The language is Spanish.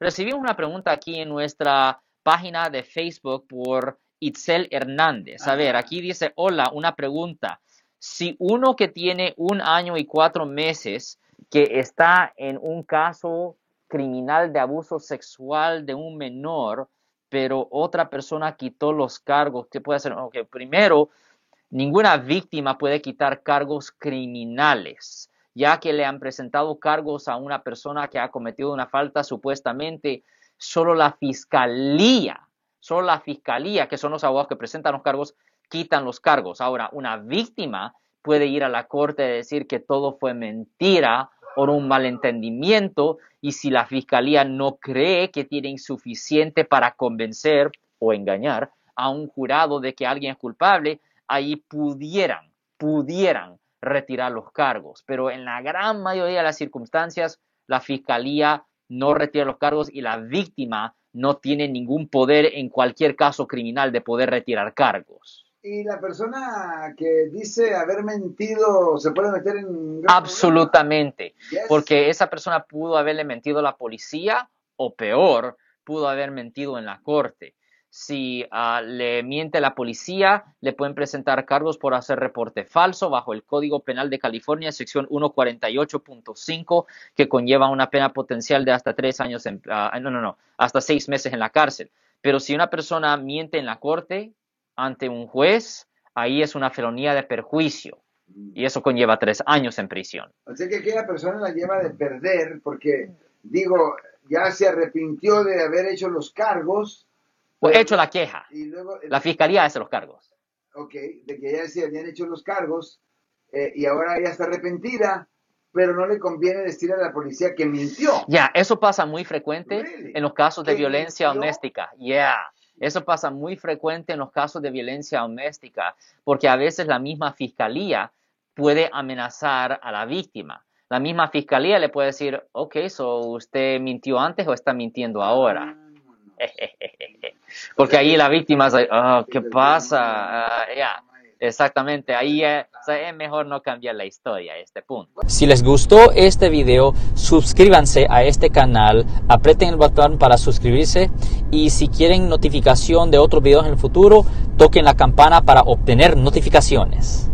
Recibimos una pregunta aquí en nuestra página de Facebook por Itzel Hernández. A ver, aquí dice, hola, una pregunta. Si uno que tiene un año y cuatro meses que está en un caso criminal de abuso sexual de un menor, pero otra persona quitó los cargos, ¿qué puede hacer? Okay, primero, ninguna víctima puede quitar cargos criminales, ya que le han presentado cargos a una persona que ha cometido una falta supuestamente, solo la fiscalía, solo la fiscalía, que son los abogados que presentan los cargos, quitan los cargos. Ahora, una víctima puede ir a la corte y decir que todo fue mentira o un malentendimiento y si la fiscalía no cree que tiene suficiente para convencer o engañar a un jurado de que alguien es culpable, ahí pudieran, pudieran retirar los cargos. Pero en la gran mayoría de las circunstancias, la fiscalía no retira los cargos y la víctima no tiene ningún poder en cualquier caso criminal de poder retirar cargos. ¿Y la persona que dice haber mentido se puede meter en... Absolutamente, porque esa persona pudo haberle mentido a la policía o peor, pudo haber mentido en la corte. Si ah, le miente la policía, le pueden presentar cargos por hacer reporte falso bajo el Código Penal de California, sección 148.5, que conlleva una pena potencial de hasta tres años, en, ah, no, no, no, hasta seis meses en la cárcel. Pero si una persona miente en la corte, ante un juez, ahí es una felonía de perjuicio. Y eso conlleva tres años en prisión. O sea que aquella persona la lleva de perder porque, digo, ya se arrepintió de haber hecho los cargos. O hecho la queja. la fiscalía hace los cargos. Ok, de que ya se habían hecho los cargos eh, y ahora ella está arrepentida, pero no le conviene decirle a la policía que mintió. Ya, eso pasa muy frecuente en los casos de violencia doméstica. Ya. Eso pasa muy frecuente en los casos de violencia doméstica, porque a veces la misma fiscalía puede amenazar a la víctima. La misma fiscalía le puede decir, ok, so usted mintió antes o está mintiendo ahora. Porque ahí la víctima dice, oh, ¿qué pasa? Ah, ya. Exactamente, ahí es, mejor no cambiar la historia a este punto. Si les gustó este video, suscríbanse a este canal, aprieten el botón para suscribirse y si quieren notificación de otros videos en el futuro, toquen la campana para obtener notificaciones.